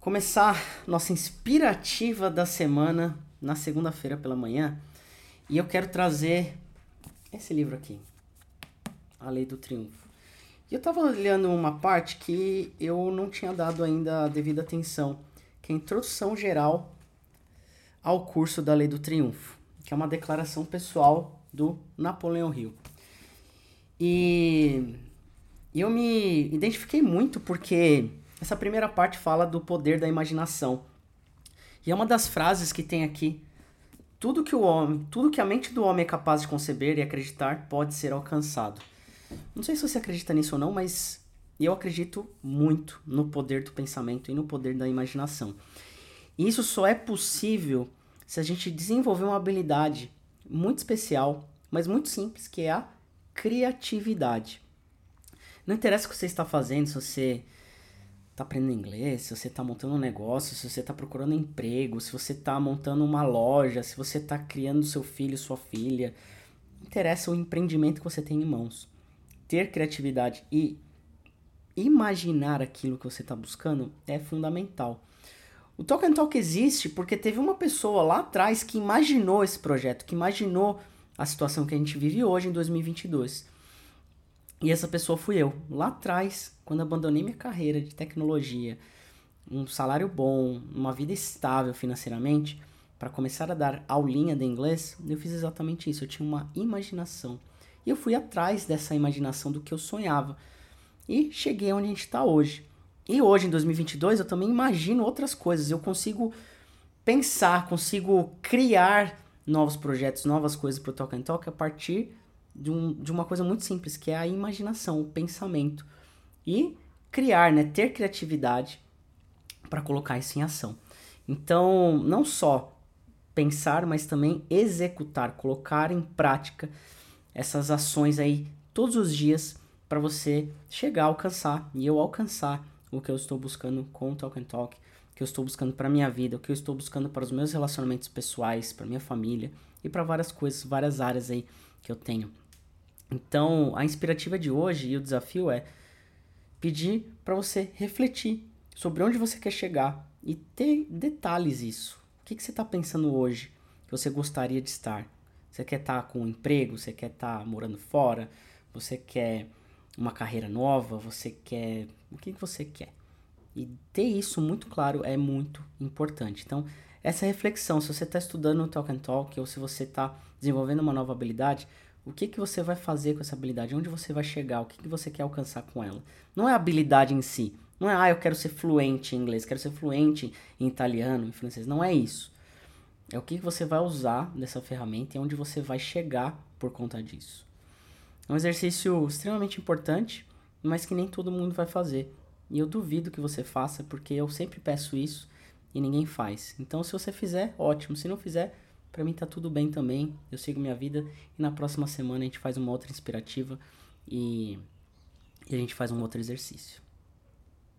começar nossa inspirativa da semana na segunda-feira pela manhã. E eu quero trazer esse livro aqui, A Lei do Triunfo. E eu estava olhando uma parte que eu não tinha dado ainda a devida atenção, que é a introdução geral ao curso da Lei do Triunfo, que é uma declaração pessoal do Napoleão Hill. E eu me identifiquei muito porque essa primeira parte fala do poder da imaginação. E é uma das frases que tem aqui tudo que o homem, tudo que a mente do homem é capaz de conceber e acreditar pode ser alcançado. Não sei se você acredita nisso ou não, mas eu acredito muito no poder do pensamento e no poder da imaginação. E isso só é possível se a gente desenvolver uma habilidade muito especial, mas muito simples, que é a criatividade. Não interessa o que você está fazendo, se você está aprendendo inglês, se você está montando um negócio, se você está procurando emprego, se você está montando uma loja, se você está criando seu filho, sua filha. Interessa o empreendimento que você tem em mãos. Ter criatividade e imaginar aquilo que você está buscando é fundamental. O Talk and Talk existe porque teve uma pessoa lá atrás que imaginou esse projeto, que imaginou a situação que a gente vive hoje em 2022. E essa pessoa fui eu, lá atrás, quando abandonei minha carreira de tecnologia, um salário bom, uma vida estável financeiramente, para começar a dar aulinha de inglês, eu fiz exatamente isso. Eu tinha uma imaginação. E eu fui atrás dessa imaginação do que eu sonhava. E cheguei onde a gente está hoje. E hoje, em 2022, eu também imagino outras coisas. Eu consigo pensar, consigo criar novos projetos, novas coisas para o Talk and Talk a partir de, um, de uma coisa muito simples, que é a imaginação, o pensamento. E criar, né, ter criatividade para colocar isso em ação. Então, não só pensar, mas também executar, colocar em prática essas ações aí todos os dias para você chegar a alcançar e eu alcançar o que eu estou buscando com o Talk and Talk, o que eu estou buscando para minha vida, o que eu estou buscando para os meus relacionamentos pessoais, para minha família e para várias coisas, várias áreas aí que eu tenho. Então, a inspirativa de hoje e o desafio é pedir para você refletir sobre onde você quer chegar e ter detalhes isso. O que, que você está pensando hoje que você gostaria de estar? Você quer estar tá com um emprego? Você quer estar tá morando fora? Você quer uma carreira nova? Você quer. O que, que você quer? E ter isso muito claro é muito importante. Então, essa reflexão, se você está estudando o Talk and Talk ou se você está desenvolvendo uma nova habilidade, o que, que você vai fazer com essa habilidade? Onde você vai chegar? O que, que você quer alcançar com ela? Não é a habilidade em si. Não é, ah, eu quero ser fluente em inglês, quero ser fluente em italiano, em francês. Não é isso. É o que, que você vai usar dessa ferramenta e onde você vai chegar por conta disso. É um exercício extremamente importante, mas que nem todo mundo vai fazer. E eu duvido que você faça, porque eu sempre peço isso e ninguém faz. Então, se você fizer, ótimo. Se não fizer, para mim tá tudo bem também. Eu sigo minha vida e na próxima semana a gente faz uma outra inspirativa e, e a gente faz um outro exercício.